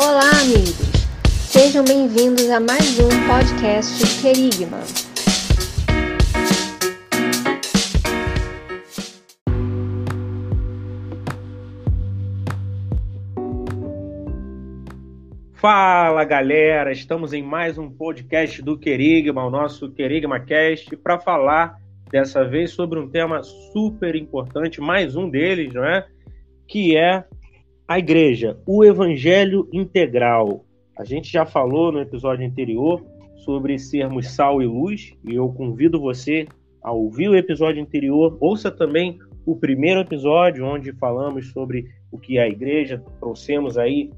Olá, amigos! Sejam bem-vindos a mais um podcast Querigma. Fala galera, estamos em mais um podcast do Querigma, o nosso Querigma Cast, para falar dessa vez sobre um tema super importante, mais um deles, não é? Que é a igreja, o evangelho integral. A gente já falou no episódio anterior sobre sermos sal e luz, e eu convido você a ouvir o episódio anterior. Ouça também o primeiro episódio, onde falamos sobre o que é a igreja, trouxemos aí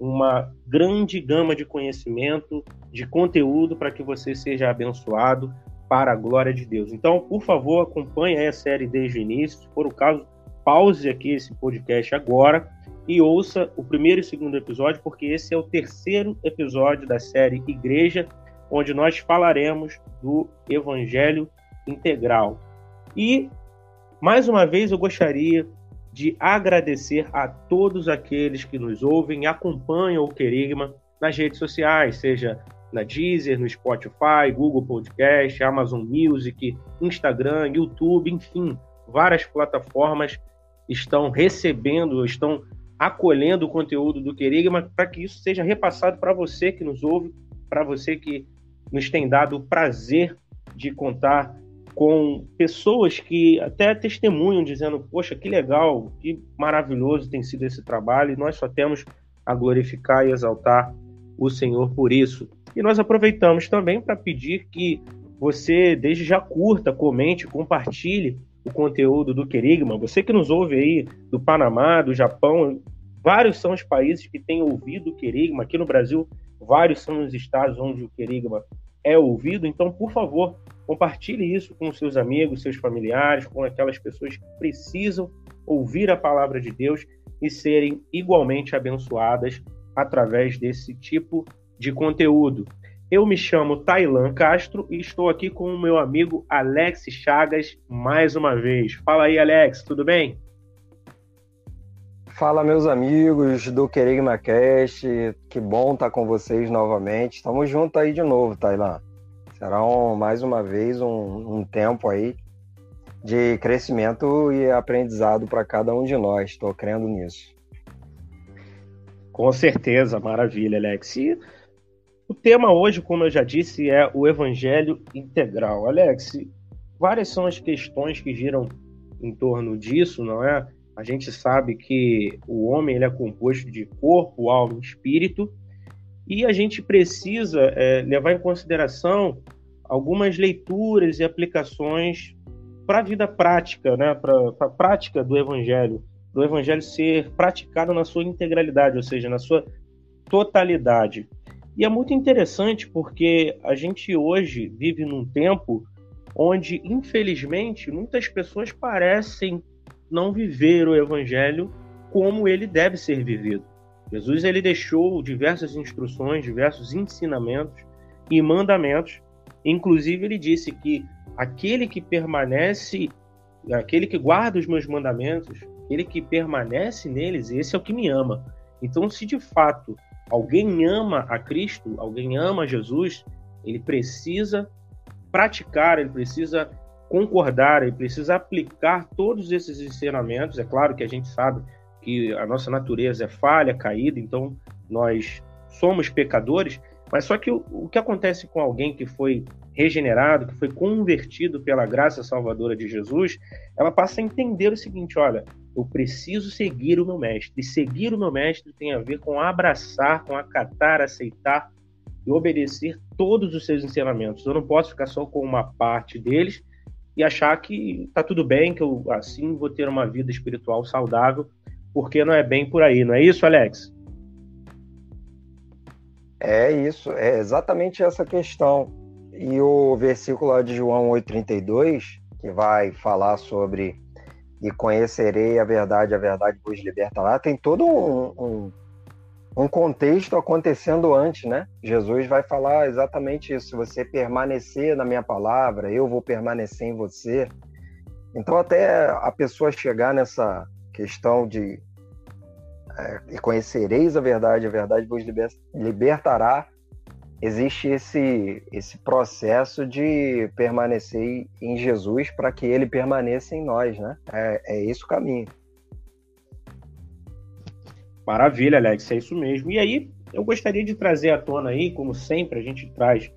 uma grande gama de conhecimento, de conteúdo para que você seja abençoado para a glória de Deus. Então, por favor, acompanhe a série desde o início. Se for o caso, pause aqui esse podcast agora e ouça o primeiro e segundo episódio, porque esse é o terceiro episódio da série Igreja, onde nós falaremos do Evangelho integral. E, mais uma vez, eu gostaria de agradecer a todos aqueles que nos ouvem e acompanham o Querigma nas redes sociais, seja na Deezer, no Spotify, Google Podcast, Amazon Music, Instagram, YouTube, enfim, várias plataformas estão recebendo, estão acolhendo o conteúdo do Querigma para que isso seja repassado para você que nos ouve, para você que nos tem dado o prazer de contar com pessoas que até testemunham dizendo: Poxa, que legal, que maravilhoso tem sido esse trabalho, e nós só temos a glorificar e exaltar o Senhor por isso. E nós aproveitamos também para pedir que você, desde já, curta, comente, compartilhe o conteúdo do Querigma. Você que nos ouve aí do Panamá, do Japão, vários são os países que têm ouvido o Querigma. Aqui no Brasil, vários são os estados onde o Querigma é ouvido. Então, por favor, compartilhe isso com seus amigos, seus familiares, com aquelas pessoas que precisam ouvir a palavra de Deus e serem igualmente abençoadas através desse tipo de conteúdo. Eu me chamo Tailan Castro e estou aqui com o meu amigo Alex Chagas mais uma vez. Fala aí, Alex, tudo bem? Fala, meus amigos do Querigma Cast. Que bom estar com vocês novamente. Estamos juntos aí de novo, Tailan. Será um, mais uma vez um, um tempo aí de crescimento e aprendizado para cada um de nós. Estou crendo nisso. Com certeza, maravilha, Alex. E o tema hoje, como eu já disse, é o Evangelho integral. Alex, várias são as questões que giram em torno disso, não é? A gente sabe que o homem ele é composto de corpo, alma e espírito, e a gente precisa é, levar em consideração algumas leituras e aplicações para a vida prática, né? para a prática do Evangelho, do Evangelho ser praticado na sua integralidade, ou seja, na sua totalidade. E é muito interessante porque a gente hoje vive num tempo onde, infelizmente, muitas pessoas parecem não viver o evangelho como ele deve ser vivido. Jesus ele deixou diversas instruções, diversos ensinamentos e mandamentos. Inclusive ele disse que aquele que permanece, aquele que guarda os meus mandamentos, aquele que permanece neles, esse é o que me ama. Então, se de fato alguém ama a Cristo, alguém ama Jesus, ele precisa praticar, ele precisa concordar, ele precisa aplicar todos esses ensinamentos. É claro que a gente sabe que a nossa natureza é falha, caída, então nós somos pecadores, mas só que o, o que acontece com alguém que foi regenerado, que foi convertido pela graça salvadora de Jesus, ela passa a entender o seguinte: olha, eu preciso seguir o meu mestre. E seguir o meu mestre tem a ver com abraçar, com acatar, aceitar e obedecer todos os seus ensinamentos. Eu não posso ficar só com uma parte deles e achar que tá tudo bem, que eu assim vou ter uma vida espiritual saudável, porque não é bem por aí, não é isso, Alex? É isso, é exatamente essa questão. E o versículo de João 8,32, que vai falar sobre e conhecerei a verdade, a verdade vos liberta lá, tem todo um, um, um, contexto acontecendo antes, né? Jesus vai falar exatamente isso. Se você permanecer na minha palavra, eu vou permanecer em você. Então, até a pessoa chegar nessa questão de é, conhecereis a verdade, a verdade vos libertará. Existe esse, esse processo de permanecer em Jesus para que ele permaneça em nós, né? É, é esse o caminho. Maravilha, Alex, é isso mesmo. E aí, eu gostaria de trazer à tona aí, como sempre, a gente traz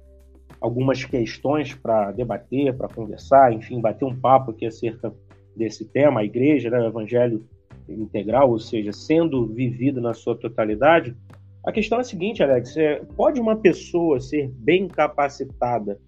algumas questões para debater, para conversar, enfim, bater um papo aqui acerca desse tema, a igreja, né, o evangelho integral, ou seja, sendo vivido na sua totalidade. A questão é a seguinte, Alex: é, pode uma pessoa ser bem capacitada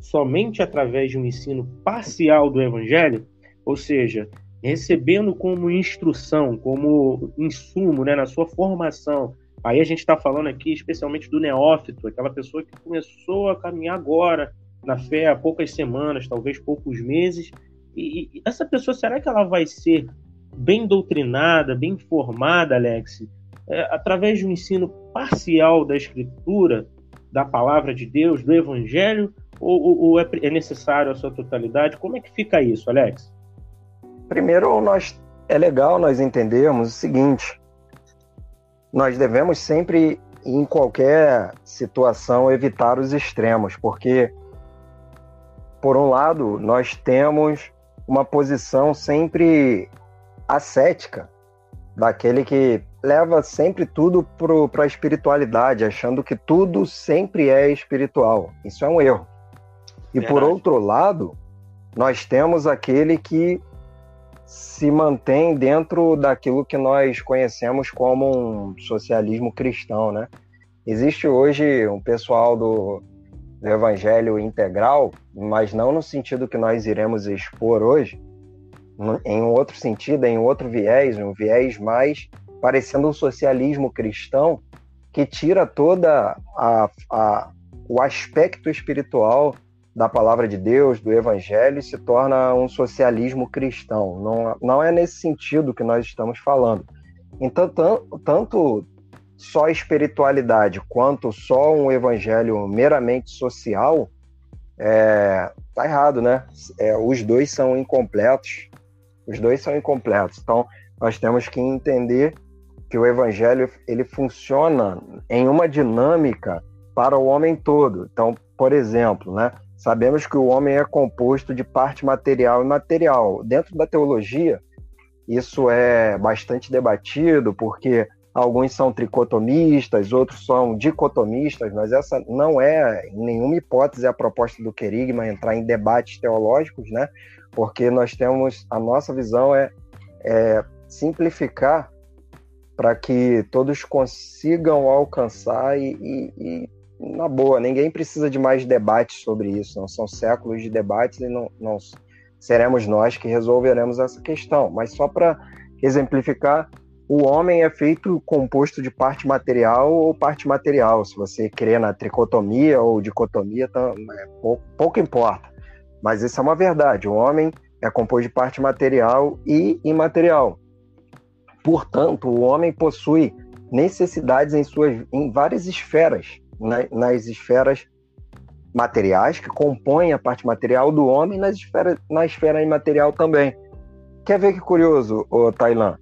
somente através de um ensino parcial do evangelho? Ou seja, recebendo como instrução, como insumo né, na sua formação. Aí a gente está falando aqui especialmente do neófito, aquela pessoa que começou a caminhar agora na fé há poucas semanas, talvez poucos meses, e, e essa pessoa, será que ela vai ser bem doutrinada, bem formada, Alex, é, através de um ensino parcial da Escritura, da palavra de Deus, do Evangelho, ou, ou é, é necessário a sua totalidade? Como é que fica isso, Alex? Primeiro, nós é legal nós entendermos o seguinte: nós devemos sempre, em qualquer situação, evitar os extremos, porque, por um lado, nós temos uma posição sempre ascética, daquele que leva sempre tudo para a espiritualidade, achando que tudo sempre é espiritual. Isso é um erro. E Verdade. por outro lado, nós temos aquele que se mantém dentro daquilo que nós conhecemos como um socialismo cristão, né? Existe hoje um pessoal do, do evangelho integral, mas não no sentido que nós iremos expor hoje, em um outro sentido, em outro viés, um viés mais parecendo um socialismo cristão que tira toda a, a, o aspecto espiritual da palavra de Deus, do evangelho, e se torna um socialismo cristão. Não, não é nesse sentido que nós estamos falando. Então, tanto só espiritualidade quanto só um evangelho meramente social, é, tá errado, né? É, os dois são incompletos. Os dois são incompletos. Então, nós temos que entender que o evangelho ele funciona em uma dinâmica para o homem todo. Então, por exemplo, né, sabemos que o homem é composto de parte material e material. Dentro da teologia, isso é bastante debatido, porque alguns são tricotomistas, outros são dicotomistas, mas essa não é, em nenhuma hipótese, a proposta do querigma entrar em debates teológicos, né? porque nós temos, a nossa visão é, é simplificar para que todos consigam alcançar e, e, e, na boa, ninguém precisa de mais debates sobre isso, não são séculos de debates e não, não seremos nós que resolveremos essa questão, mas só para exemplificar, o homem é feito composto de parte material ou parte material. Se você crê na tricotomia ou dicotomia, tá, é, pouco, pouco importa. Mas isso é uma verdade. O homem é composto de parte material e imaterial. Portanto, o homem possui necessidades em suas em várias esferas, né? nas esferas materiais que compõem a parte material do homem, nas esferas, na esfera imaterial também. Quer ver que curioso, o Tailan?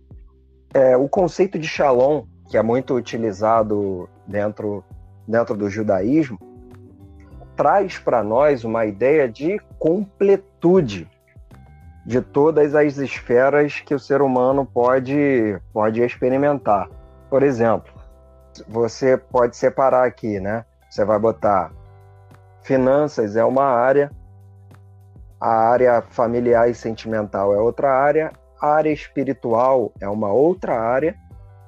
É, o conceito de shalom, que é muito utilizado dentro, dentro do judaísmo, traz para nós uma ideia de completude de todas as esferas que o ser humano pode, pode experimentar. Por exemplo, você pode separar aqui, né? Você vai botar finanças é uma área, a área familiar e sentimental é outra área, a área espiritual é uma outra área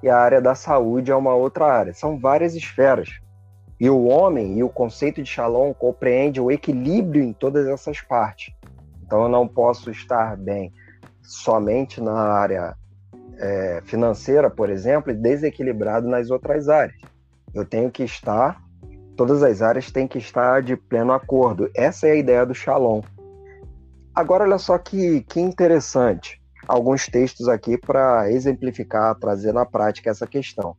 e a área da saúde é uma outra área. São várias esferas. E o homem e o conceito de Shalom compreende o equilíbrio em todas essas partes. Então eu não posso estar bem somente na área é, financeira, por exemplo, e desequilibrado nas outras áreas. Eu tenho que estar, todas as áreas têm que estar de pleno acordo. Essa é a ideia do Shalom. Agora, olha só que, que interessante. Alguns textos aqui para exemplificar, trazer na prática essa questão.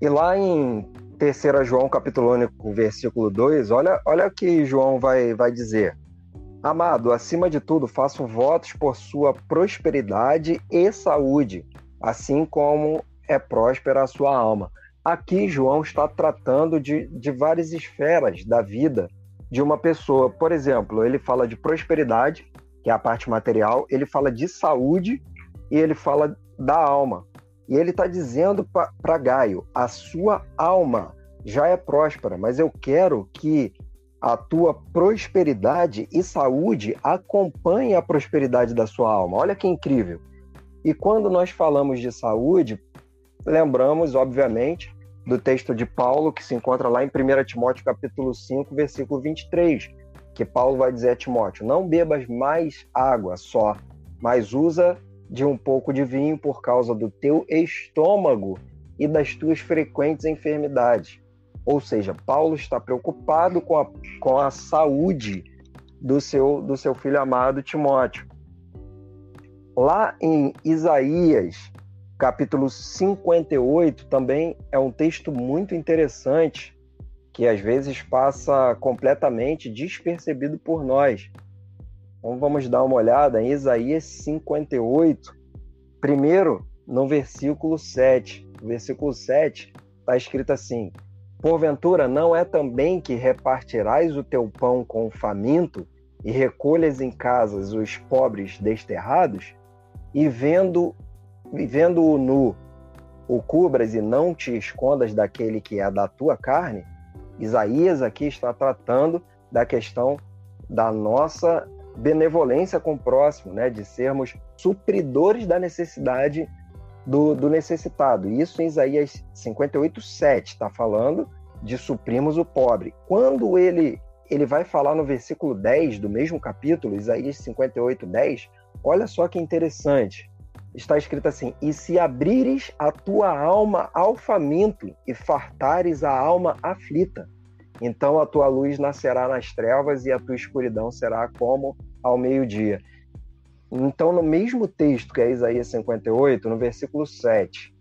E lá em 3 João capítulo único, versículo 2, olha, olha o que João vai, vai dizer. Amado, acima de tudo, faço votos por sua prosperidade e saúde, assim como é próspera a sua alma. Aqui, João está tratando de, de várias esferas da vida de uma pessoa. Por exemplo, ele fala de prosperidade, que é a parte material, ele fala de saúde e ele fala da alma. E ele está dizendo para Gaio: a sua alma já é próspera, mas eu quero que a tua prosperidade e saúde acompanhe a prosperidade da sua alma. Olha que incrível. E quando nós falamos de saúde, lembramos, obviamente, do texto de Paulo que se encontra lá em 1 Timóteo capítulo 5, versículo 23, que Paulo vai dizer a Timóteo: "Não bebas mais água só, mas usa de um pouco de vinho por causa do teu estômago e das tuas frequentes enfermidades." Ou seja, Paulo está preocupado com a, com a saúde do seu, do seu filho amado Timóteo. Lá em Isaías, capítulo 58, também é um texto muito interessante que às vezes passa completamente despercebido por nós. Então vamos dar uma olhada em Isaías 58, primeiro no versículo 7. No versículo 7 está escrito assim: Porventura não é também que repartirás o teu pão com o faminto e recolhas em casas os pobres desterrados? E vendo vendo-o nu, o cubras e não te escondas daquele que é da tua carne? Isaías aqui está tratando da questão da nossa benevolência com o próximo, né? de sermos supridores da necessidade do, do necessitado. Isso em Isaías 58, 7 está falando de suprimos o pobre. Quando ele, ele vai falar no versículo 10 do mesmo capítulo, Isaías 58, 10, olha só que interessante. Está escrito assim: E se abrires a tua alma ao faminto e fartares a alma aflita, então a tua luz nascerá nas trevas e a tua escuridão será como ao meio-dia. Então, no mesmo texto que é Isaías 58, no versículo 7,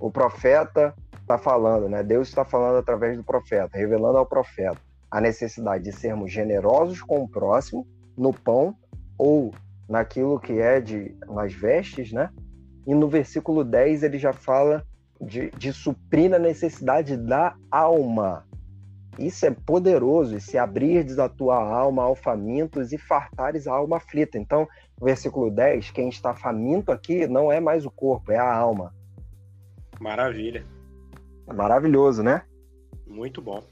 o profeta está falando, né? Deus está falando através do profeta, revelando ao profeta a necessidade de sermos generosos com o próximo no pão ou naquilo que é de nas vestes, né? E no versículo 10 ele já fala de, de suprir a necessidade da alma. Isso é poderoso, e se abrirdes a tua alma ao famintos e fartares a alma aflita. Então, no versículo 10, quem está faminto aqui não é mais o corpo, é a alma. Maravilha. Maravilhoso, né? Muito bom.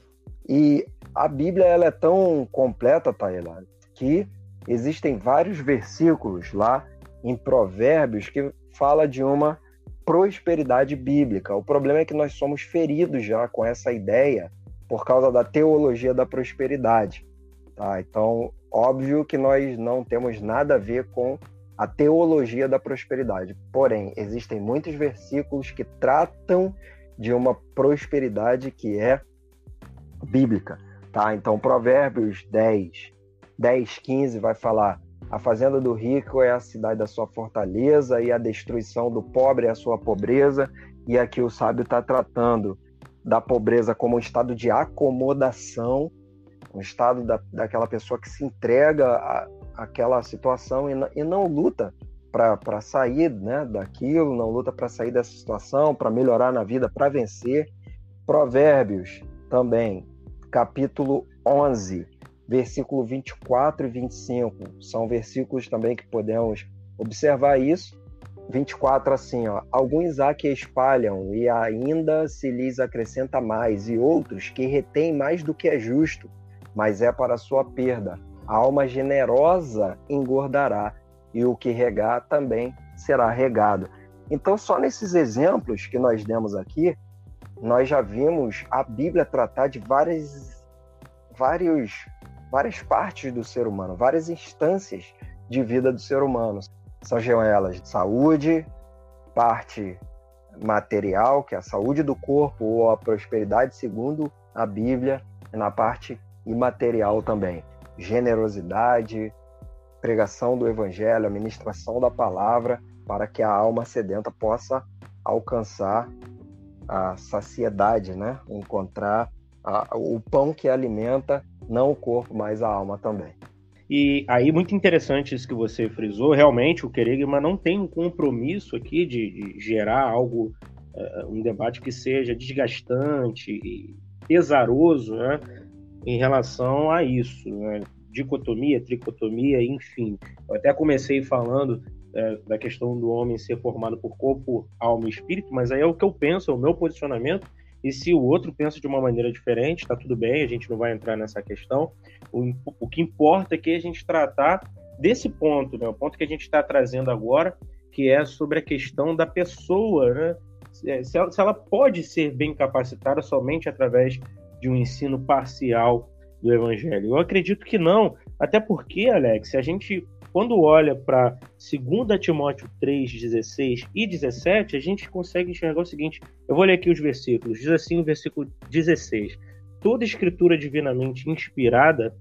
E a Bíblia ela é tão completa, Taylor, que existem vários versículos lá em Provérbios que fala de uma prosperidade bíblica. O problema é que nós somos feridos já com essa ideia por causa da teologia da prosperidade. Tá? Então, óbvio que nós não temos nada a ver com a teologia da prosperidade. Porém, existem muitos versículos que tratam de uma prosperidade que é bíblica. Tá? Então, Provérbios 10, 10, 15 vai falar: a fazenda do rico é a cidade da sua fortaleza, e a destruição do pobre é a sua pobreza. E aqui o sábio está tratando da pobreza como um estado de acomodação, um estado da, daquela pessoa que se entrega àquela situação e, e não luta para sair né, daquilo, não luta para sair dessa situação, para melhorar na vida, para vencer. Provérbios também, capítulo 11, versículo 24 e 25, são versículos também que podemos observar isso. 24 assim, ó, alguns há que espalham e ainda se lhes acrescenta mais, e outros que retêm mais do que é justo, mas é para sua perda. A alma generosa engordará, e o que regar também será regado. Então, só nesses exemplos que nós demos aqui, nós já vimos a Bíblia tratar de várias, vários, várias partes do ser humano, várias instâncias de vida do ser humano. São elas saúde, parte material, que é a saúde do corpo ou a prosperidade segundo a Bíblia, e na parte imaterial também. Generosidade, pregação do evangelho, a ministração da palavra, para que a alma sedenta possa alcançar a saciedade, né? Encontrar a, o pão que alimenta não o corpo, mas a alma também. E aí, muito interessante isso que você frisou. Realmente, o querigma não tem um compromisso aqui de, de gerar algo uh, um debate que seja desgastante e pesaroso, né, em relação a isso, né? dicotomia, tricotomia, enfim. Eu até comecei falando é, da questão do homem ser formado por corpo, alma e espírito, mas aí é o que eu penso, é o meu posicionamento, e se o outro pensa de uma maneira diferente, tá tudo bem, a gente não vai entrar nessa questão. O, o que importa é que a gente tratar desse ponto, né, o ponto que a gente está trazendo agora, que é sobre a questão da pessoa, né? Se ela, se ela pode ser bem capacitada somente através de um ensino parcial do Evangelho. Eu acredito que não, até porque, Alex, se a gente quando olha para 2 Timóteo 3, 16 e 17, a gente consegue enxergar o seguinte: eu vou ler aqui os versículos. Diz assim o versículo 16: Toda escritura divinamente inspirada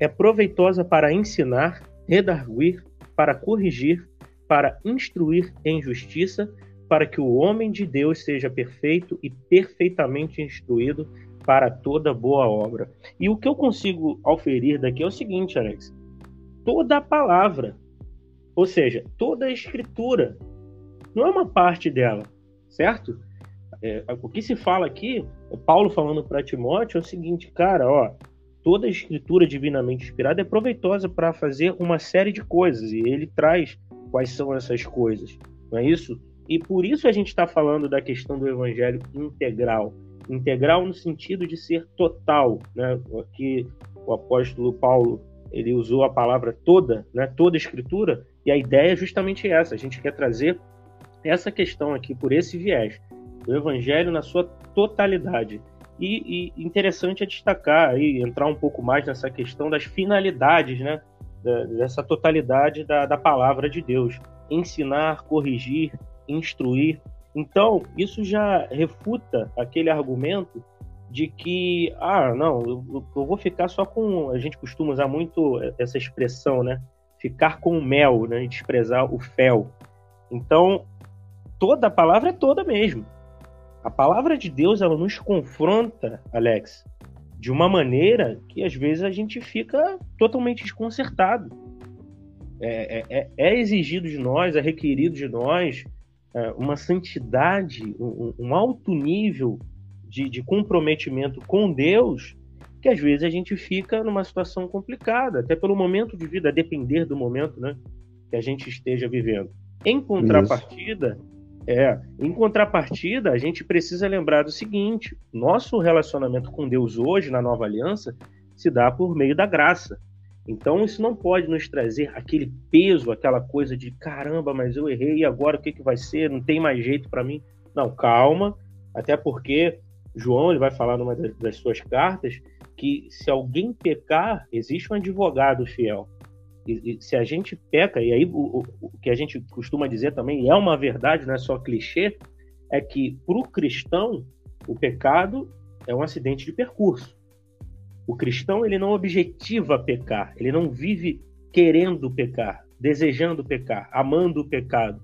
é proveitosa para ensinar, redarguir, para corrigir, para instruir em justiça, para que o homem de Deus seja perfeito e perfeitamente instruído para toda boa obra. E o que eu consigo auferir daqui é o seguinte, Alex: toda a palavra, ou seja, toda a escritura, não é uma parte dela, certo? É, o que se fala aqui, Paulo falando para Timóteo, é o seguinte, cara, ó, toda a escritura divinamente inspirada é proveitosa para fazer uma série de coisas, e ele traz quais são essas coisas, não é isso? E por isso a gente está falando da questão do evangelho integral. Integral no sentido de ser total, né? Aqui o apóstolo Paulo ele usou a palavra toda, né, toda escritura, e a ideia é justamente essa. A gente quer trazer essa questão aqui por esse viés, do evangelho na sua totalidade. E, e interessante é destacar aí, entrar um pouco mais nessa questão das finalidades, né, dessa totalidade da, da palavra de Deus. Ensinar, corrigir, instruir. Então, isso já refuta aquele argumento de que, ah, não, eu, eu, vou ficar só com. A gente costuma usar muito essa expressão, né? Ficar com o mel, né? Desprezar o fel. Então, toda a palavra é toda mesmo. A palavra de Deus, ela nos confronta, Alex, de uma maneira que às vezes a gente fica totalmente desconcertado. É, é, é, é exigido de nós, é requerido de nós é, uma santidade, um, um alto nível de, de comprometimento com Deus que às vezes a gente fica numa situação complicada, até pelo momento de vida, a depender do momento né, que a gente esteja vivendo. Em contrapartida, é, em contrapartida, a gente precisa lembrar do seguinte: nosso relacionamento com Deus hoje, na nova aliança, se dá por meio da graça. Então, isso não pode nos trazer aquele peso, aquela coisa de caramba, mas eu errei, e agora o que, que vai ser? Não tem mais jeito para mim. Não, calma, até porque João ele vai falar numa das suas cartas que se alguém pecar, existe um advogado fiel. E, e se a gente peca, e aí o, o, que a gente costuma dizer também, é uma verdade, não é só clichê, é que para o cristão, o pecado é um acidente de percurso. O cristão ele não objetiva pecar, ele não vive querendo pecar, desejando pecar, amando o pecado,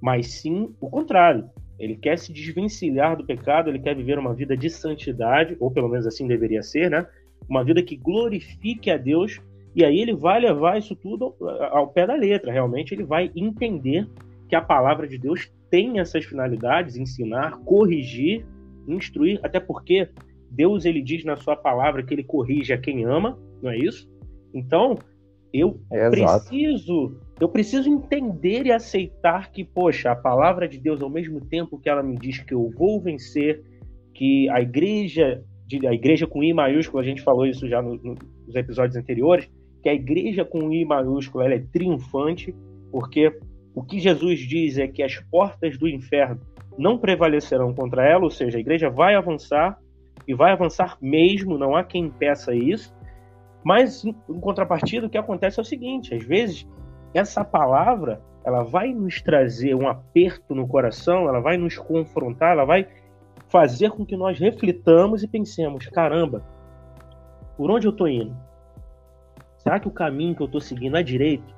mas sim o contrário. Ele quer se desvencilhar do pecado, ele quer viver uma vida de santidade, ou pelo menos assim deveria ser, né? Uma vida que glorifique a Deus, e aí ele vai levar isso tudo ao pé da letra. Realmente ele vai entender que a palavra de Deus tem essas finalidades, ensinar, corrigir, instruir, até porque Deus ele diz na sua palavra que ele corrige a quem ama, não é isso? Então, eu é preciso eu preciso entender e aceitar que, poxa, a palavra de Deus, ao mesmo tempo que ela me diz que eu vou vencer, que a igreja, a igreja com I maiúsculo, a gente falou isso já no, no, nos episódios anteriores, que a igreja com I maiúsculo ela é triunfante, porque o que Jesus diz é que as portas do inferno não prevalecerão contra ela, ou seja, a igreja vai avançar e vai avançar mesmo, não há quem impeça isso. Mas, em contrapartida, o que acontece é o seguinte: às vezes essa palavra ela vai nos trazer um aperto no coração, ela vai nos confrontar, ela vai fazer com que nós reflitamos e pensemos: caramba, por onde eu estou indo? Será que o caminho que eu estou seguindo é direito?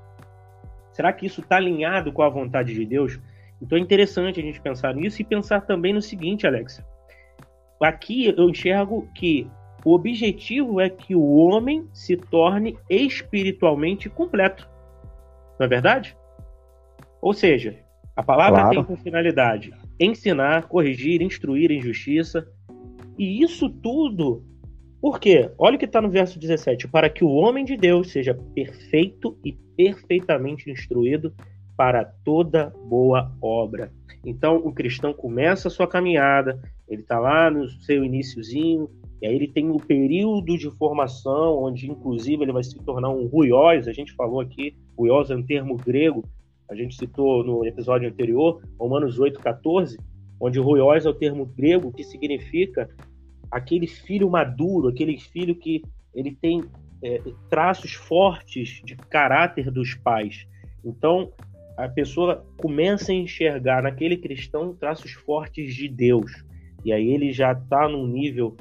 Será que isso está alinhado com a vontade de Deus? Então é interessante a gente pensar nisso e pensar também no seguinte, Alex. Aqui eu enxergo que o objetivo é que o homem se torne espiritualmente completo. Não é verdade? Ou seja, a palavra claro. tem por finalidade ensinar, corrigir, instruir em justiça. E isso tudo, por quê? Olha o que está no verso 17: para que o homem de Deus seja perfeito e perfeitamente instruído para toda boa obra. Então, o cristão começa a sua caminhada, ele está lá no seu iníciozinho, e aí ele tem o período de formação, onde inclusive ele vai se tornar um ruiós, a gente falou aqui, ruiós é um termo grego, a gente citou no episódio anterior, Romanos 8,14, onde ruiós é o termo grego que significa aquele filho maduro, aquele filho que ele tem é, traços fortes de caráter dos pais. Então, a pessoa começa a enxergar naquele cristão traços fortes de Deus. E aí ele já está num nível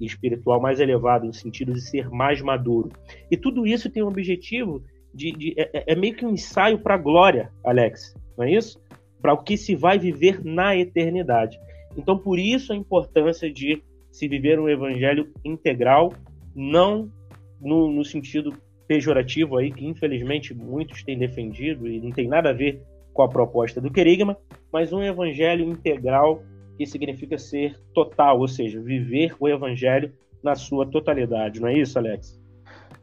espiritual mais elevado, no sentido de ser mais maduro. E tudo isso tem um objetivo de. de é, é, é meio que um ensaio para a glória, Alex, não é isso? Para o que se vai viver na eternidade. Então, por isso a importância de se viver um evangelho integral, não no, no sentido pejorativo aí, que infelizmente muitos têm defendido e não tem nada a ver com a proposta do Querigma, mas um evangelho integral que significa ser total, ou seja, viver o evangelho na sua totalidade, não é isso, Alex?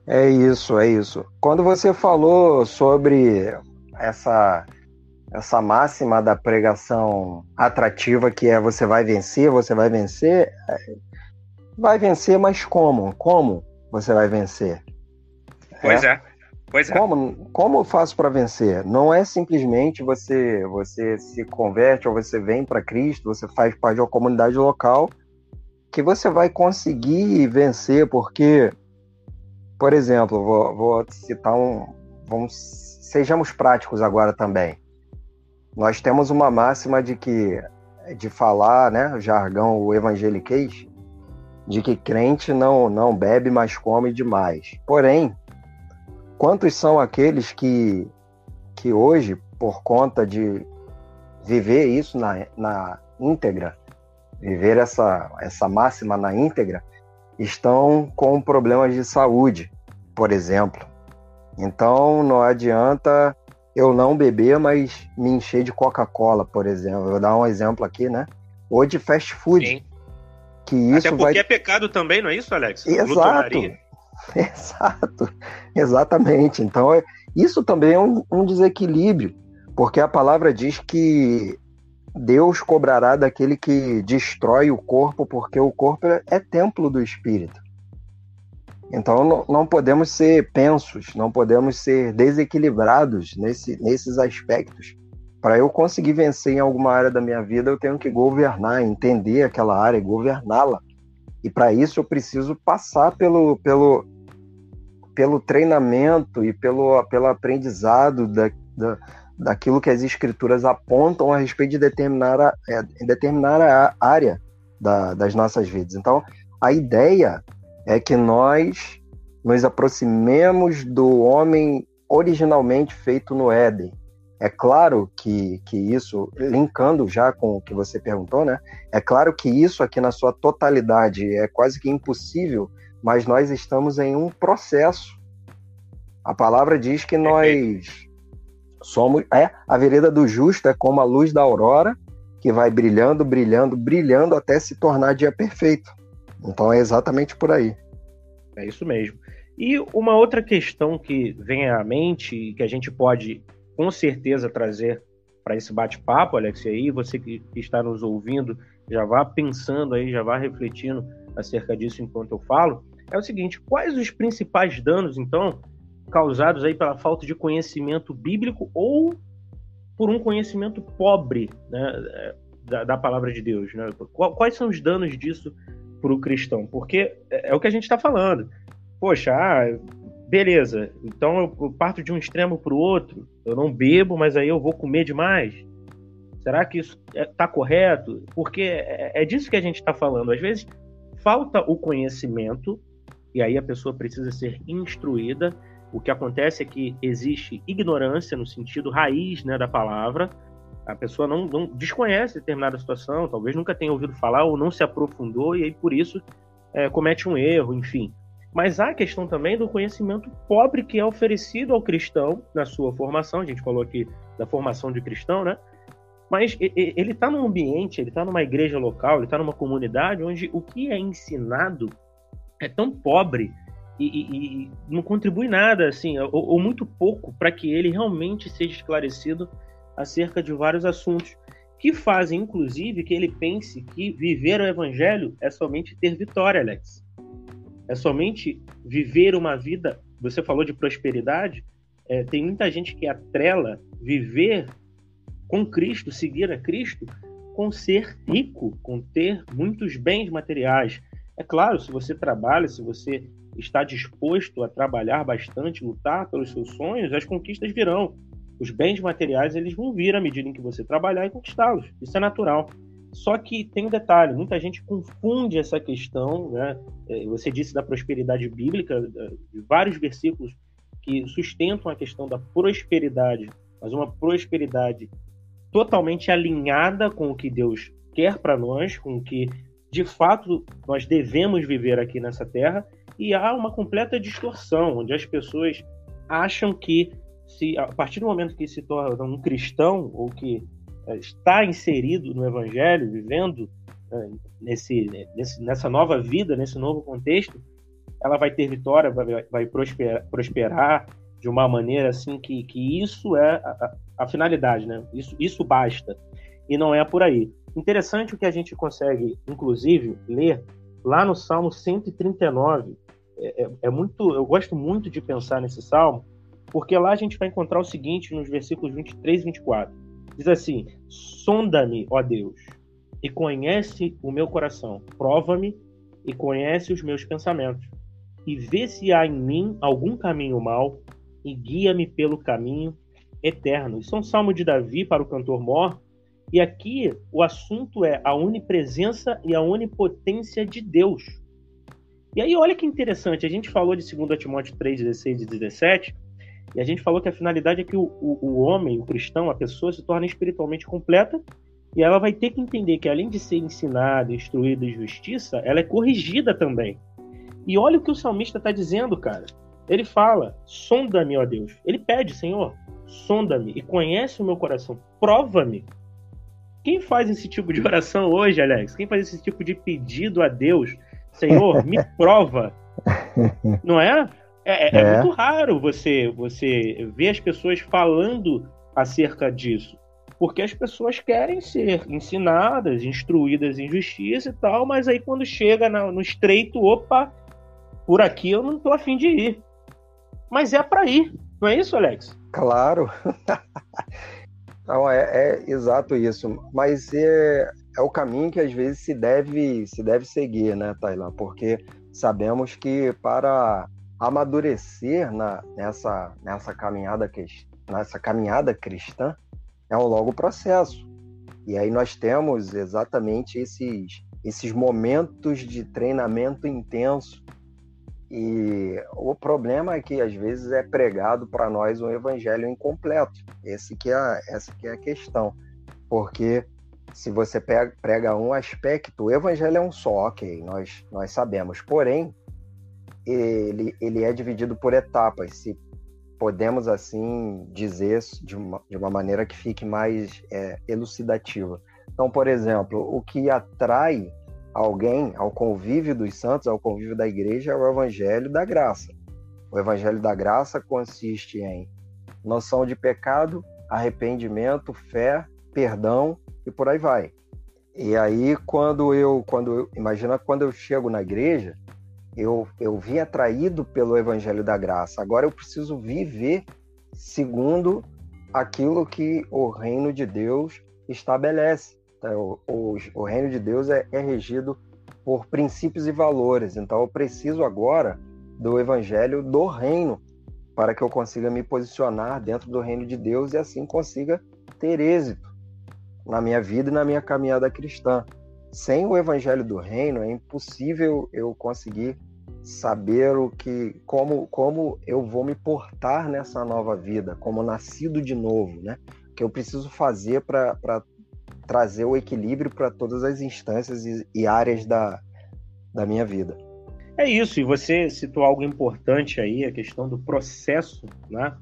É isso, é isso. Quando você falou sobre essa essa máxima da pregação atrativa que é você vai vencer, você vai vencer, é, vai vencer, mas como? Como você vai vencer? Pois é. é. Pois é. Como, como eu faço para vencer? Não é simplesmente você você se converte ou você vem para Cristo, você faz parte de uma comunidade local que você vai conseguir vencer, porque, por exemplo, vou, vou citar um. Vamos, sejamos práticos agora também. Nós temos uma máxima de que de falar, né, o jargão o evangeliquez, de que crente não não bebe, mas come demais. Porém, Quantos são aqueles que, que hoje, por conta de viver isso na, na íntegra, viver essa, essa máxima na íntegra, estão com problemas de saúde, por exemplo. Então não adianta eu não beber, mas me encher de Coca-Cola, por exemplo. Eu vou dar um exemplo aqui, né? Ou de fast food. Sim. Que isso Até porque vai... é pecado também, não é isso, Alex? Exato. Exato, exatamente. Então, é, isso também é um, um desequilíbrio, porque a palavra diz que Deus cobrará daquele que destrói o corpo, porque o corpo é templo do Espírito. Então não, não podemos ser pensos, não podemos ser desequilibrados nesse, nesses aspectos. Para eu conseguir vencer em alguma área da minha vida, eu tenho que governar, entender aquela área e governá-la. E para isso eu preciso passar pelo, pelo, pelo treinamento e pelo, pelo aprendizado da, da, daquilo que as escrituras apontam a respeito de determinar, é, determinar a área da, das nossas vidas. Então, a ideia é que nós nos aproximemos do homem originalmente feito no Éden, é claro que, que isso, linkando já com o que você perguntou, né? É claro que isso aqui na sua totalidade é quase que impossível, mas nós estamos em um processo. A palavra diz que nós somos. É, a vereda do justo é como a luz da aurora, que vai brilhando, brilhando, brilhando até se tornar dia perfeito. Então é exatamente por aí. É isso mesmo. E uma outra questão que vem à mente, que a gente pode com certeza trazer para esse bate-papo, Alex, e aí você que está nos ouvindo, já vá pensando aí, já vá refletindo acerca disso enquanto eu falo, é o seguinte, quais os principais danos, então, causados aí pela falta de conhecimento bíblico ou por um conhecimento pobre né, da, da, palavra de Deus? Né? Quais são os danos disso para o cristão? Porque é, é o que a gente está falando. Poxa, ah, beleza, então eu, parto de um extremo para o outro, eu não bebo, mas aí eu vou comer demais. Será que isso está é, correto? Porque é, é disso que a gente está falando. Às vezes falta o conhecimento e aí a pessoa precisa ser instruída. O que acontece é que existe ignorância no sentido raiz né, da palavra. A pessoa não, não desconhece determinada situação, talvez nunca tenha ouvido falar ou não se aprofundou e aí por isso é, comete um erro, enfim. Mas há a questão também do conhecimento pobre que é oferecido ao cristão na sua formação. A gente falou aqui da formação de cristão, né? Mas ele está num ambiente, ele está numa igreja local, ele está numa comunidade onde o que é ensinado é tão pobre e, e, e não contribui nada, assim, ou, ou muito pouco, para que ele realmente seja esclarecido acerca de vários assuntos que fazem, inclusive, que ele pense que viver o evangelho é somente ter vitória, Alex. É somente viver uma vida. Você falou de prosperidade. É, tem muita gente que atrela viver com Cristo, seguir a Cristo, com ser rico, com ter muitos bens materiais. É claro, se você trabalha, se você está disposto a trabalhar bastante, lutar pelos seus sonhos, as conquistas virão. Os bens materiais eles vão vir à medida em que você trabalhar e conquistá-los. Isso é natural. Só que tem um detalhe: muita gente confunde essa questão. Né? É, você disse da prosperidade bíblica, de vários versículos que sustentam a questão da prosperidade, mas uma prosperidade totalmente alinhada com o que Deus quer para nós, com o que de fato nós devemos viver aqui nessa terra, e há uma completa distorção, onde as pessoas acham que se a partir do momento que se torna um cristão ou que está inserido no evangelho, vivendo é, nesse, nesse, nessa nova vida, nesse novo contexto, ela vai ter vitória, vai, vai prosperar, prosperar de uma maneira assim que, que isso é a, a, finalidade, né? Isso, isso basta. E não é por aí. Interessante o que a gente consegue, inclusive, ler lá no Salmo 139. É, é, é muito, eu gosto muito de pensar nesse salmo, porque lá a gente vai encontrar o seguinte nos versículos 23 e 24. Diz assim: Sonda-me, ó Deus, e conhece o meu coração. Prova-me e conhece os meus pensamentos. E vê se há em mim algum caminho mau e guia-me pelo caminho eterno. Isso é um salmo de Davi para o cantor Mor. E aqui o assunto é a onipresença e a onipotência de Deus. E aí, olha que interessante, a gente falou de 2 Timóteo 3, 16 e 17, e a gente falou que a finalidade é que o, o, o homem, o cristão, a pessoa se torne espiritualmente completa e ela vai ter que entender que além de ser ensinada, instruída em justiça, ela é corrigida também. E olha o que o salmista está dizendo, cara. Ele fala: sonda-me, ó Deus. Ele pede, Senhor, sonda-me e conhece o meu coração. Prova-me. Quem faz esse tipo de oração hoje, Alex? Quem faz esse tipo de pedido a Deus? Senhor, me prova. Não é? É, é, é, muito raro você, você ver as pessoas falando acerca disso. Porque as pessoas querem ser ensinadas, instruídas em justiça e tal, mas aí quando chega no estreito, opa, por aqui eu não estou afim de ir. Mas é para ir, não é isso, Alex? Claro. não, é, é, exato isso. Mas é, é o caminho que às vezes se deve, se deve seguir, né, Tailã? Porque sabemos que para amadurecer na, nessa, nessa, caminhada, nessa caminhada cristã é um longo processo. E aí nós temos exatamente esses, esses momentos de treinamento intenso. E o problema é que às vezes é pregado para nós um evangelho incompleto. Esse que é, essa que é a questão. Porque se você prega um aspecto, o evangelho é um só, ok, nós, nós sabemos. Porém, ele, ele é dividido por etapas, se podemos assim dizer de uma, de uma maneira que fique mais é, elucidativa. Então, por exemplo, o que atrai alguém ao convívio dos santos, ao convívio da igreja, é o evangelho da graça. O evangelho da graça consiste em noção de pecado, arrependimento, fé, perdão e por aí vai. E aí quando eu quando eu, imagina quando eu chego na igreja, eu, eu vim atraído pelo Evangelho da Graça. Agora eu preciso viver segundo aquilo que o reino de Deus estabelece. Tá, o, o, o reino de Deus é, é regido por princípios e valores. Então eu preciso agora do Evangelho do reino para que eu consiga me posicionar dentro do reino de Deus e assim consiga ter êxito na minha vida e na minha caminhada cristã sem o evangelho do reino é impossível eu conseguir saber o que como como eu vou me portar nessa nova vida, como nascido de novo, né? O que eu preciso fazer para trazer o equilíbrio para todas as instâncias e, e áreas da, da minha vida. É isso, e você citou algo importante aí, a questão do processo, né?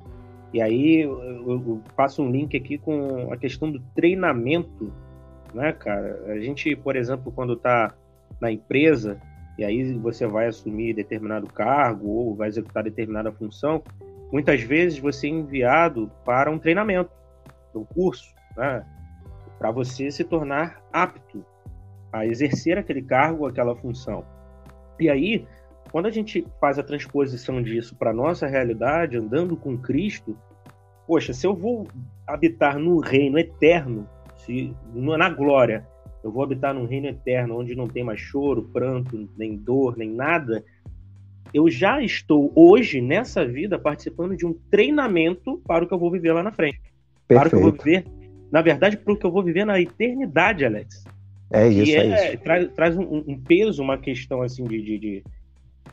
E aí eu, faço um link aqui com a questão do treinamento, né, cara? A gente, por exemplo, quando está na empresa e aí você vai assumir determinado cargo ou vai executar determinada função, muitas vezes você é enviado para um treinamento, um curso, né, para você se tornar apto a exercer aquele cargo, aquela função. E aí, quando a gente faz a transposição disso para nossa realidade, andando com Cristo, poxa, se eu vou habitar no reino eterno, se na glória, eu vou habitar num reino eterno onde não tem mais choro, pranto, nem dor, nem nada, eu já estou hoje nessa vida participando de um treinamento para o que eu vou viver lá na frente. Perfeito. Para o que eu vou viver, na verdade, para o que eu vou viver na eternidade, Alex. É isso, é, é, isso. Traz, traz um, um, peso, uma questão assim de, de, de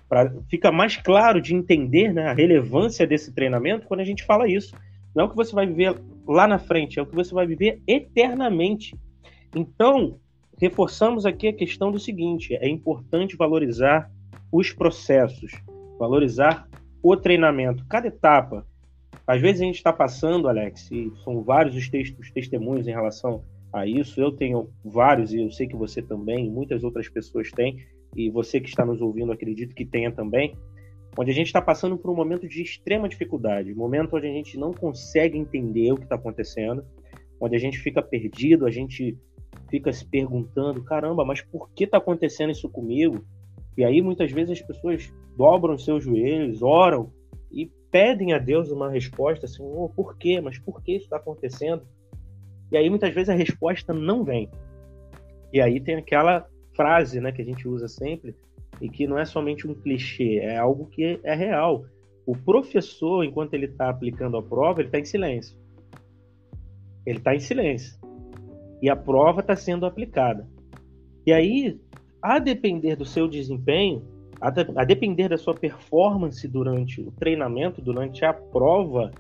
pra, fica mais claro de entender né, a relevância desse treinamento quando a gente fala isso. Não é o que você vai viver lá na frente, é o que você vai viver eternamente. Então, reforçamos aqui a questão do seguinte: é importante valorizar os processos, valorizar o treinamento, cada etapa. Às vezes a gente está passando, Alex, e são vários os, textos, os testemunhos em relação a isso. Eu tenho vários e eu sei que você também, muitas outras pessoas têm, e você que está nos ouvindo, acredito que tenha também, onde a gente está passando por um momento de extrema dificuldade, momento onde a gente não consegue entender o que está acontecendo, onde a gente fica perdido, a gente fica se perguntando, caramba, mas por que está acontecendo isso comigo? E aí muitas vezes as pessoas dobram seus joelhos, oram e pedem a Deus uma resposta assim, oh, por quê? Mas por que isso está acontecendo? E aí muitas vezes a resposta não vem. E aí tem aquela frase, né, que a gente usa sempre e que não é somente um clichê, é algo que é real. O professor, enquanto ele está aplicando a prova, ele está em silêncio. Ele está em silêncio. E a prova está sendo aplicada. E aí, a depender do seu desempenho, a, de, a depender da sua performance durante o treinamento, durante a prova,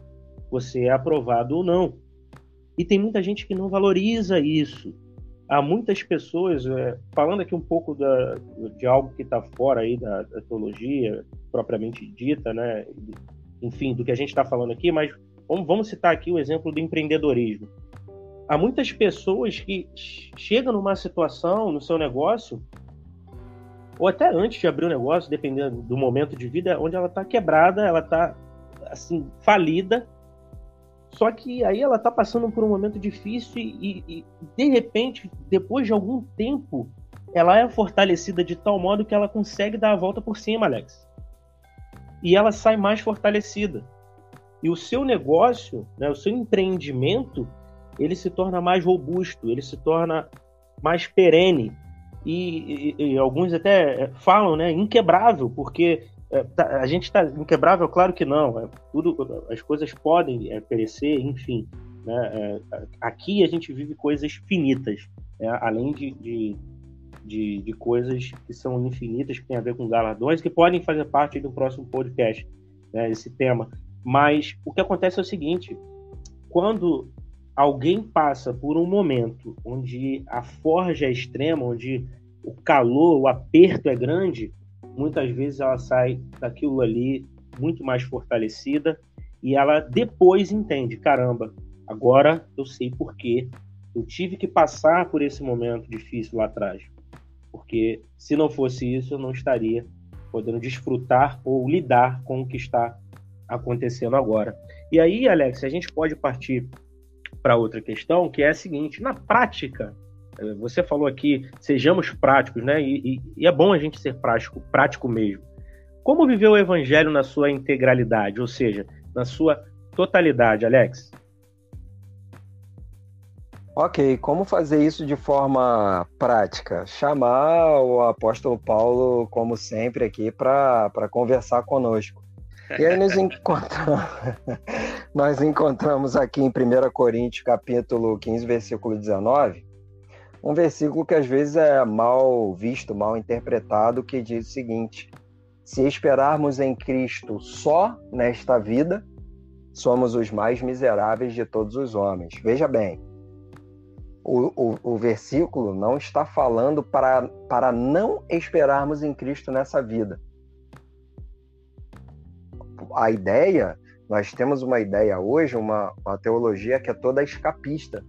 você é aprovado ou não. E tem muita gente que não valoriza isso há muitas pessoas, é, falando aqui um pouco da, de algo que está fora aí da, da, teologia propriamente dita, né? enfim, do que a gente está falando aqui, mas vamos, vamos citar aqui o exemplo do empreendedorismo. Há muitas pessoas que chegam numa situação no seu negócio, ou até antes de abrir o negócio, dependendo do momento de vida, onde ela está quebrada, ela está assim falida só que aí ela tá passando por um momento difícil e, e, de repente, depois de algum tempo, ela é fortalecida de tal modo que ela consegue dar a volta por cima, Alex. E ela sai mais fortalecida. E o seu negócio, né, o seu empreendimento, ele se torna mais robusto, ele se torna mais perene. E, e, e alguns até falam, né, inquebrável, porque é, tá, a gente está inquebrável? Claro que não. É, tudo, as coisas podem é, perecer, enfim. Né? É, aqui a gente vive coisas finitas, né? além de, de, de, de, coisas que são infinitas, que têm a ver com galardões, que podem fazer parte do próximo podcast, né? esse tema. Mas o que acontece é o seguinte: quando alguém passa por um momento onde a forja é extrema, onde o calor, o aperto é grande, muitas vezes ela sai daquilo ali muito mais fortalecida e ela depois entende, caramba, agora eu sei por que eu tive que passar por esse momento difícil lá atrás. Porque se não fosse isso, eu não estaria podendo desfrutar ou lidar com o que está acontecendo agora. E aí, Alex, a gente pode partir para outra questão, que é a seguinte: na prática, é, você falou aqui, sejamos práticos, né? E, e, e, é bom a gente ser prático, prático mesmo. Como viver o evangelho na sua integralidade, ou seja, na sua totalidade, Alex? Ok, como fazer isso de forma prática? Chamar o apóstolo Paulo, como sempre, aqui para conversar conosco. E aí nos encontramos, nós encontramos aqui em 1 Coríntios, capítulo 15, versículo 19, um versículo que às vezes é mal visto, mal interpretado, que diz o seguinte: Se esperarmos em Cristo só nesta vida, somos os mais miseráveis de todos os homens. Veja bem, o, o, o versículo não está falando para, para não esperarmos em Cristo nessa vida. A ideia nós temos uma ideia hoje, uma, uma teologia que é toda escapista.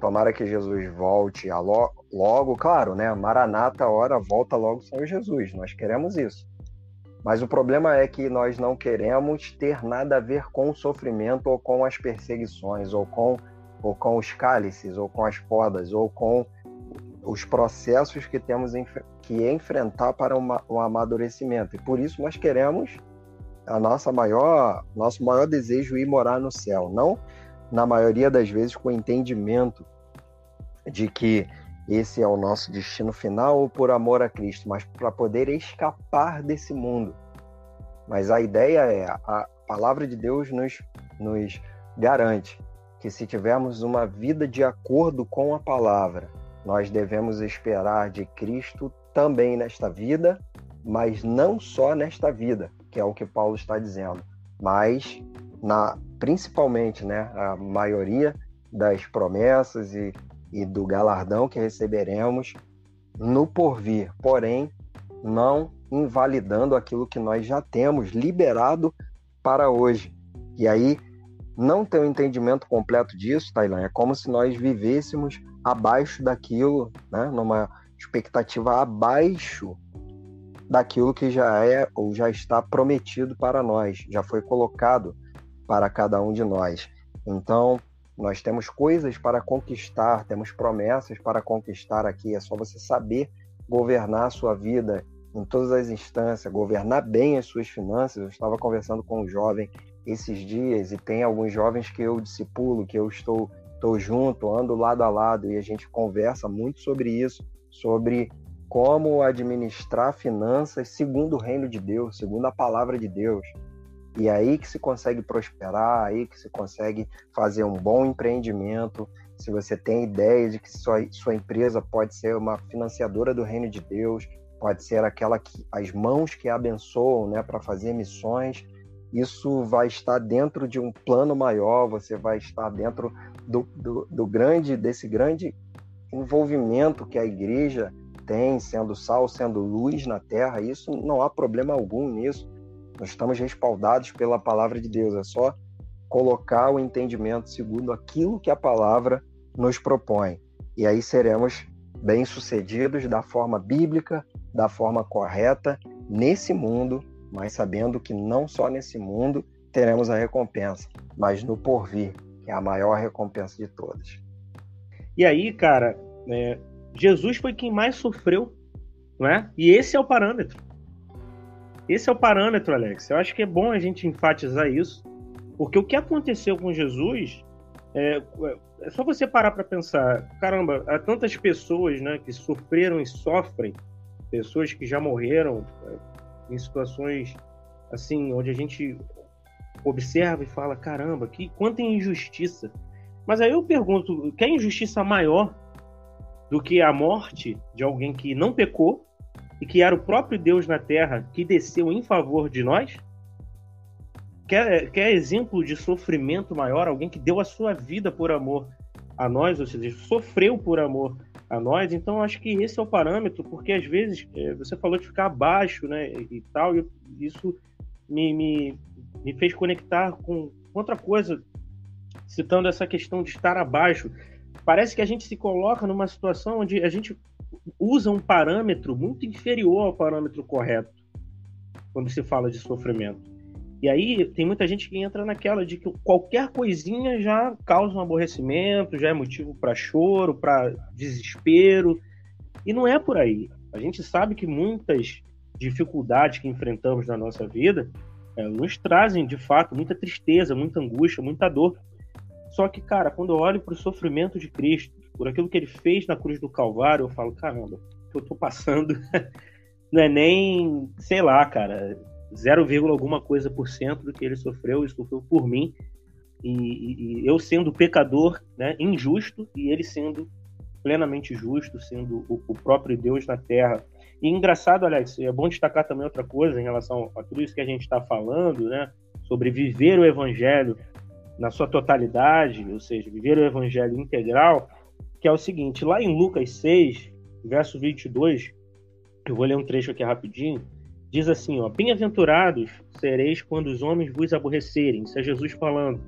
Tomara que Jesus volte lo, logo, claro, né? Maranata, hora, volta logo Senhor Jesus. Nós queremos isso. Mas o problema é que nós não queremos ter nada a ver com o sofrimento ou com as perseguições, ou com, ou com os cálices, ou com as podas, ou com os processos que temos que enfrentar para uma, um amadurecimento. E por isso nós queremos a nossa maior, nosso maior desejo é ir morar no céu, não na maioria das vezes com o entendimento de que esse é o nosso destino final por amor a Cristo, mas para poder escapar desse mundo. Mas a ideia é, a palavra de Deus nos, nos garante que se tivermos uma vida de acordo com a palavra, nós devemos esperar de Cristo também nesta vida, mas não só nesta vida, que é o que Paulo está dizendo, mas na principalmente, né, a maioria das promessas e, e do galardão que receberemos no porvir, porém não invalidando aquilo que nós já temos liberado para hoje. E aí não ter um entendimento completo disso, Tailan, é como se nós vivêssemos abaixo daquilo, né, numa expectativa abaixo daquilo que já é ou já está prometido para nós, já foi colocado para cada um de nós. Então, nós temos coisas para conquistar, temos promessas para conquistar aqui, é só você saber governar a sua vida em todas as instâncias, governar bem as suas finanças. Eu estava conversando com um jovem esses dias e tem alguns jovens que eu discipulo, que eu estou, estou junto, ando lado a lado e a gente conversa muito sobre isso, sobre como administrar finanças segundo o reino de Deus, segundo a palavra de Deus. E é aí que se consegue prosperar, aí que se consegue fazer um bom empreendimento. Se você tem ideia de que sua, sua empresa pode ser uma financiadora do reino de Deus, pode ser aquela que as mãos que abençoam, né, para fazer missões. Isso vai estar dentro de um plano maior. Você vai estar dentro do, do, do grande desse grande envolvimento que a igreja tem, sendo sal, sendo luz na terra, isso não há problema algum nisso. Nós estamos respaldados pela palavra de Deus, é só colocar o entendimento segundo aquilo que a palavra nos propõe. E aí seremos bem-sucedidos da forma bíblica, da forma correta, nesse mundo, mas sabendo que não só nesse mundo teremos a recompensa, mas no porvir, que é a maior recompensa de todas. E aí, cara, é, Jesus foi quem mais sofreu, não é? E esse é o parâmetro. Esse é o parâmetro, Alex. Eu acho que é bom a gente enfatizar isso, porque o que aconteceu com Jesus é, é só você parar para pensar. Caramba, há tantas pessoas, né, que sofreram e sofrem, pessoas que já morreram é, em situações assim, onde a gente observa e fala, caramba, que quanta injustiça. Mas aí eu pergunto, que injustiça maior do que a morte de alguém que não pecou e que era o próprio Deus na terra que desceu em favor de nós? Quer, quer exemplo de sofrimento maior? Alguém que deu a sua vida por amor a nós, ou seja, sofreu por amor a nós. Então, acho que esse é o parâmetro, porque às vezes é, você falou de ficar abaixo, né, e, tal, e isso me, me, me fez conectar com outra coisa, citando essa questão de estar abaixo parece que a gente se coloca numa situação onde a gente usa um parâmetro muito inferior ao parâmetro correto quando se fala de sofrimento. E aí tem muita gente que entra naquela de que qualquer coisinha já causa um aborrecimento, já é motivo para choro, para desespero. E não é por aí. A gente sabe que muitas dificuldades que enfrentamos na nossa vida é, nos trazem, de fato, muita tristeza, muita angústia, muita dor. Só que, cara, quando eu olho para o sofrimento de Cristo, por aquilo que ele fez na cruz do Calvário, eu falo, caramba, o que eu tô passando não é nem, sei lá, cara, 0, alguma coisa por cento do que ele sofreu, isso sofreu por mim. E, e, e, eu sendo pecador, né, injusto, e ele sendo plenamente justo, sendo o, o, próprio Deus na terra. E engraçado, Alex, é bom destacar também outra coisa em relação a tudo isso que a gente está falando, né, sobre viver o evangelho na sua totalidade, ou seja, viver o evangelho integral, que é o seguinte, lá em Lucas 6, verso 22, eu vou ler um trecho aqui rapidinho, diz assim, ó, bem-aventurados sereis quando os homens vos aborrecerem, isso é Jesus falando,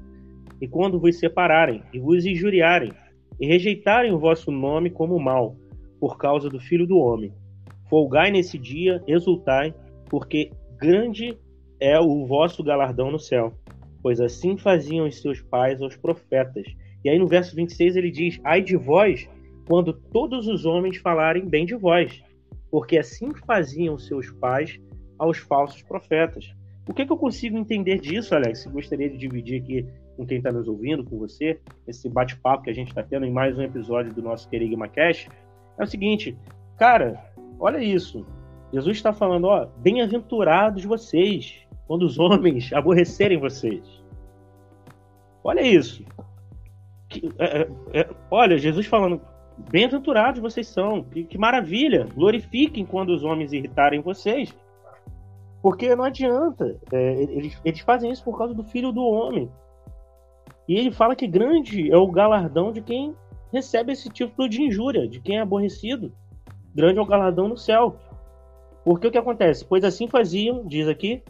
e quando vos separarem, e vos injuriarem, e rejeitarem o vosso nome como mal, por causa do Filho do Homem. Folgai nesse dia, exultai, porque grande é o vosso galardão no céu, pois assim faziam os seus pais aos profetas. E aí no verso 26 ele diz: Ai de vós, quando todos os homens falarem bem de vós, porque assim faziam seus pais aos falsos profetas. O que, que eu consigo entender disso, Alex? Gostaria de dividir aqui com quem está nos ouvindo, com você, esse bate-papo que a gente está tendo em mais um episódio do nosso Querigma Cash. É o seguinte, cara, olha isso. Jesus está falando, ó, bem-aventurados vocês, quando os homens aborrecerem vocês. Olha isso. Que, é, é, é olha, Jesus falando, bem-aventurados vocês são, que, que maravilha, glorifiquem quando os homens irritarem vocês. Porque não adianta, é, eles, eles fazem isso por causa do filho do homem. E ele fala que grande é o galardão de quem recebe esse título de injúria, de quem é aborrecido. Grande é o galardão no céu. Porque o que acontece? Pois assim faziam, diz aqui,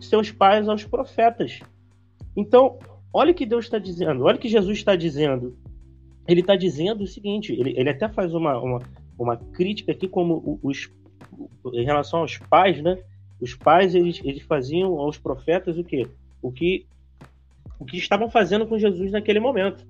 seus pais aos profetas. Então, olha o que Deus está dizendo, olha o que Jesus está dizendo. Ele está dizendo o seguinte: ele, ele até faz uma, uma, uma crítica aqui, como os, em relação aos pais, né? Os pais eles, eles faziam aos profetas o quê? O que o que estavam fazendo com Jesus naquele momento.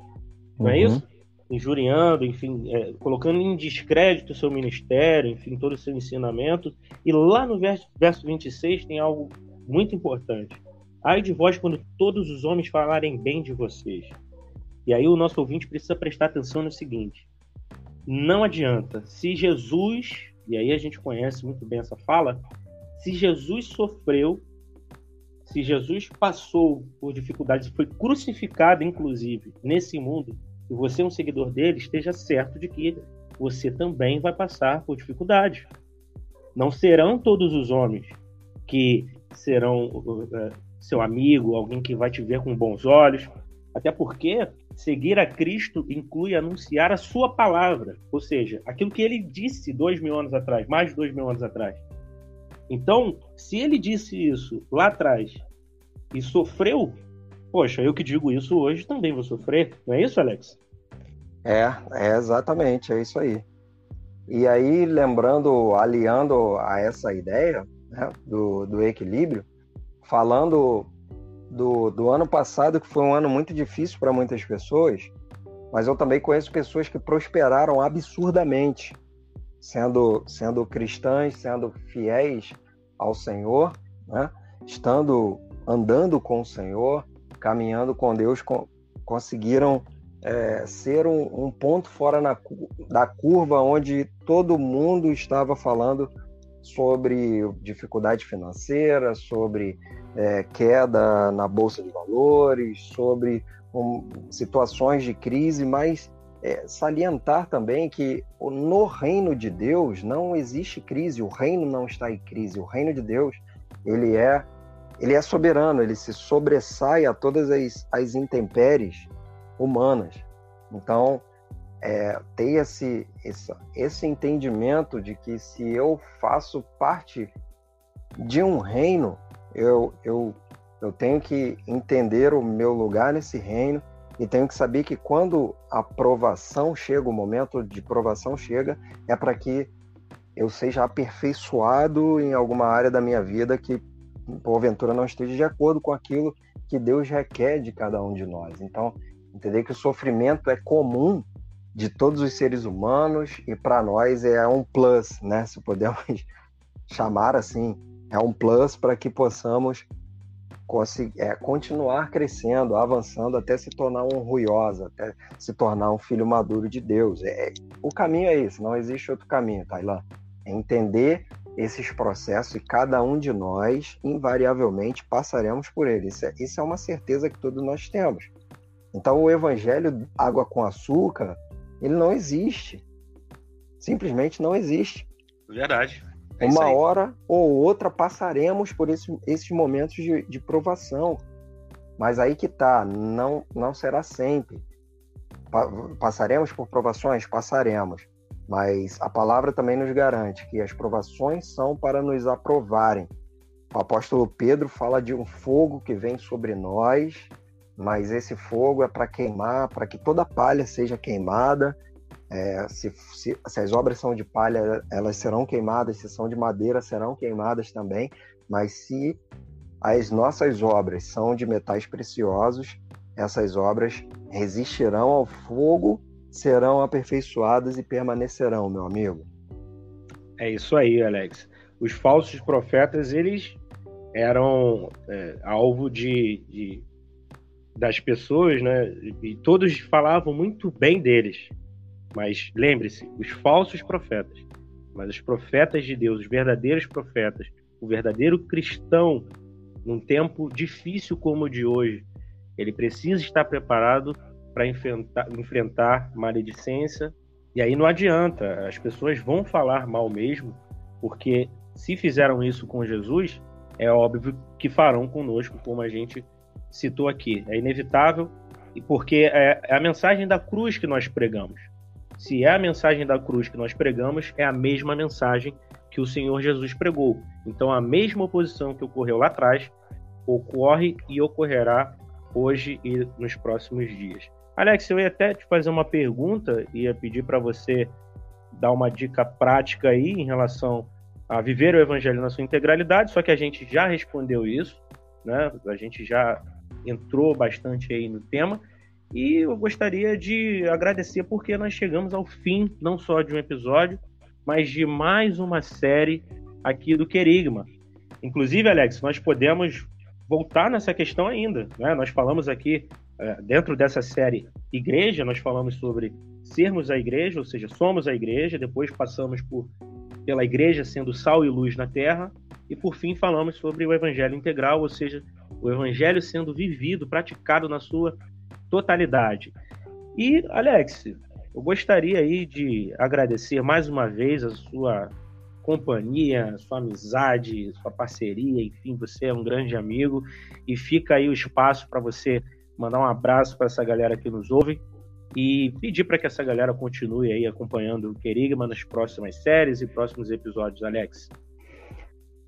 Não é uhum. isso? Injuriando, enfim, é, colocando em descrédito o seu ministério, enfim, todo o seu ensinamento. E lá no verso, verso 26 tem algo muito importante. Ai de vós quando todos os homens falarem bem de vocês. E aí o nosso ouvinte precisa prestar atenção no seguinte: não adianta. Se Jesus, e aí a gente conhece muito bem essa fala, se Jesus sofreu se Jesus passou por dificuldades, foi crucificado, inclusive, nesse mundo, e você é um seguidor dele, esteja certo de que você também vai passar por dificuldades. Não serão todos os homens que serão uh, seu amigo, alguém que vai te ver com bons olhos, até porque seguir a Cristo inclui anunciar a sua palavra, ou seja, aquilo que ele disse dois mil anos atrás, mais de dois mil anos atrás. Então, se ele disse isso lá atrás e sofreu, poxa, eu que digo isso hoje também vou sofrer. Não é isso, Alex? É, é exatamente, é isso aí. E aí, lembrando, aliando a essa ideia né, do, do equilíbrio, falando do, do ano passado, que foi um ano muito difícil para muitas pessoas, mas eu também conheço pessoas que prosperaram absurdamente, sendo, sendo cristãs, sendo fiéis ao Senhor, né? estando andando com o Senhor, caminhando com Deus, conseguiram é, ser um, um, ponto fora na, da curva onde todo mundo estava falando sobre dificuldade financeira, sobre é, queda na bolsa de valores, sobre um, situações de crise, mas é, salientar também que no reino de Deus não existe crise, o reino não está em crise, o reino de Deus ele é ele é soberano, ele se sobressai a todas as, as intempéries humanas. Então, é, ter esse, esse, esse entendimento de que se eu faço parte de um reino, eu, eu, eu tenho que entender o meu lugar nesse reino e tenho que saber que quando a provação chega, o momento de provação chega, é para que eu seja aperfeiçoado em alguma área da minha vida que porventura não esteja de acordo com aquilo que Deus requer de cada um de nós. Então, entender que o sofrimento é comum de todos os seres humanos e para nós é um plus, né? Se podemos chamar assim, é um plus para que possamos é, continuar crescendo, avançando até se tornar um ruiosa, até se tornar um filho maduro de Deus. É, o caminho é esse, não existe outro caminho, Tailã. É entender esses processos e cada um de nós, invariavelmente, passaremos por eles. Isso é, isso é uma certeza que todos nós temos. Então, o evangelho água com açúcar, ele não existe. Simplesmente não existe. Verdade. É Uma hora ou outra passaremos por esse, esses momentos de, de provação. Mas aí que tá, não, não será sempre. Pa passaremos por provações? Passaremos. Mas a palavra também nos garante que as provações são para nos aprovarem. O apóstolo Pedro fala de um fogo que vem sobre nós, mas esse fogo é para queimar, para que toda palha seja queimada. É, se, se, se, as obras são de palha, elas serão queimadas, se são de madeira, serão queimadas também. Mas se as nossas obras são de metais preciosos, essas obras resistirão ao fogo, serão aperfeiçoadas e permanecerão, meu amigo. É isso aí, Alex. Os falsos profetas, eles eram é, alvo de, de, das pessoas, né? E todos falavam muito bem deles. Mas lembre-se, os falsos profetas, mas os profetas de Deus, os verdadeiros profetas, o verdadeiro cristão, num tempo difícil como o de hoje, ele precisa estar preparado para enfrentar, enfrentar maledicência. E aí não adianta, as pessoas vão falar mal mesmo, porque se fizeram isso com Jesus, é óbvio que farão conosco, como a gente citou aqui. É inevitável, porque é, é a mensagem da cruz que nós pregamos. Se é a mensagem da cruz que nós pregamos, é a mesma mensagem que o Senhor Jesus pregou. Então, a mesma oposição que ocorreu lá atrás ocorre e ocorrerá hoje e nos próximos dias. Alex, eu ia até te fazer uma pergunta, ia pedir para você dar uma dica prática aí em relação a viver o evangelho na sua integralidade, só que a gente já respondeu isso, né? A gente já entrou bastante aí no tema. E eu gostaria de agradecer porque nós chegamos ao fim não só de um episódio, mas de mais uma série aqui do Querigma. Inclusive, Alex, nós podemos voltar nessa questão ainda. Né? Nós falamos aqui, é, dentro dessa série Igreja, nós falamos sobre sermos a igreja, ou seja, somos a igreja, depois passamos por pela igreja sendo sal e luz na terra, e por fim falamos sobre o evangelho integral, ou seja, o evangelho sendo vivido, praticado na sua totalidade. E, Alex, eu gostaria aí de agradecer mais uma vez a sua companhia, sua amizade, sua parceria, enfim, você é um grande amigo e fica aí o espaço para você mandar um abraço para essa galera que nos ouve e pedir para que essa galera continue aí acompanhando o Querigma nas próximas séries e próximos episódios, Alex.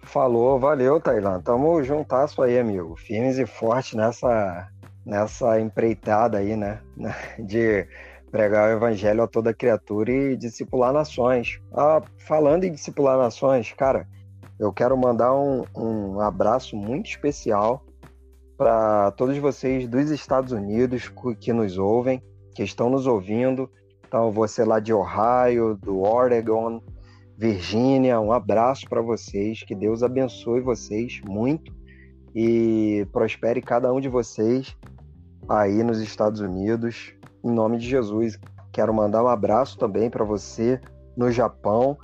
Falou, valeu, Tailan. Tamo juntasso aí, amigo. Firmes e fortes nessa, nessa empreitada aí, né? De pregar o evangelho a toda criatura e discipular nações. Ah, falando em discipular nações, cara, eu quero mandar um, um abraço muito especial para todos vocês dos Estados Unidos que nos ouvem, que estão nos ouvindo. Então, você lá de Ohio, do Oregon, Virgínia, um abraço para vocês. Que Deus abençoe vocês muito e prospere cada um de vocês aí nos Estados Unidos em nome de Jesus. Quero mandar um abraço também para você no Japão,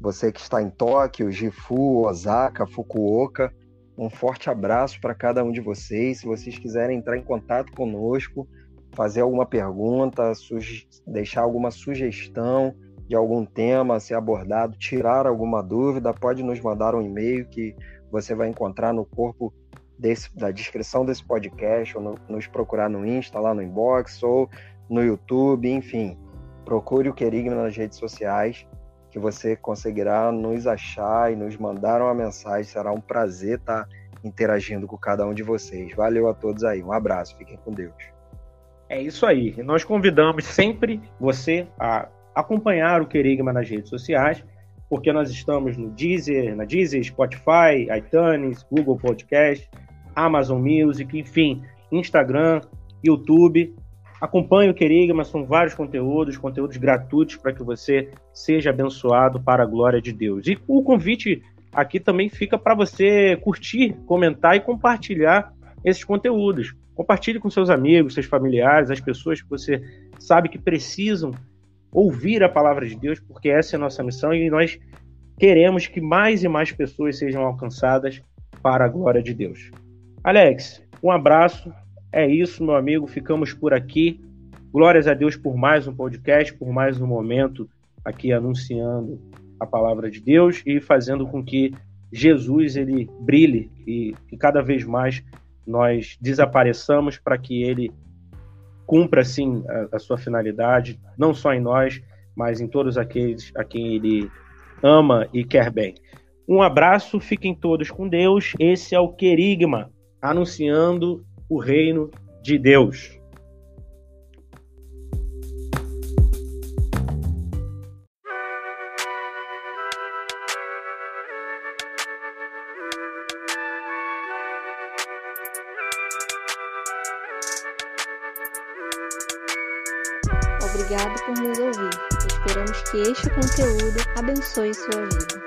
você que está em Tóquio, Gifu, Osaka, Fukuoka. Um forte abraço para cada um de vocês. Se vocês quiserem entrar em contato conosco, fazer alguma pergunta, deixar alguma sugestão de algum tema a ser abordado, tirar alguma dúvida, pode nos mandar um e-mail que você vai encontrar no corpo desse, da descrição desse podcast, ou no, nos procurar no Insta, lá no inbox, ou no YouTube, enfim. Procure o Querigma nas redes sociais, que você conseguirá nos achar e nos mandar uma mensagem. Será um prazer estar interagindo com cada um de vocês. Valeu a todos aí. Um abraço. Fiquem com Deus. É isso aí. Nós convidamos sempre você a acompanhar o Querigma nas redes sociais porque nós estamos no Deezer, na Deezer, Spotify, iTunes, Google Podcast, Amazon Music, enfim, Instagram, YouTube. Acompanhe o Querigma, são vários conteúdos, conteúdos gratuitos para que você seja abençoado para a glória de Deus. E o convite aqui também fica para você curtir, comentar e compartilhar esses conteúdos. Compartilhe com seus amigos, seus familiares, as pessoas que você sabe que precisam ouvir a palavra de Deus, porque essa é a nossa missão e nós queremos que mais e mais pessoas sejam alcançadas para a glória de Deus. Alex, um abraço. É isso, meu amigo. Ficamos por aqui. Glórias a Deus por mais um podcast, por mais um momento aqui anunciando a palavra de Deus e fazendo com que Jesus ele brilhe e que cada vez mais nós desapareçamos para que ele cumpra assim a, a, sua finalidade, não só em nós, mas em todos aqueles a quem ele ama e quer bem. Um abraço, fiquem todos com Deus. Esse é o Querigma, anunciando o reino de Deus. Obrigado por nos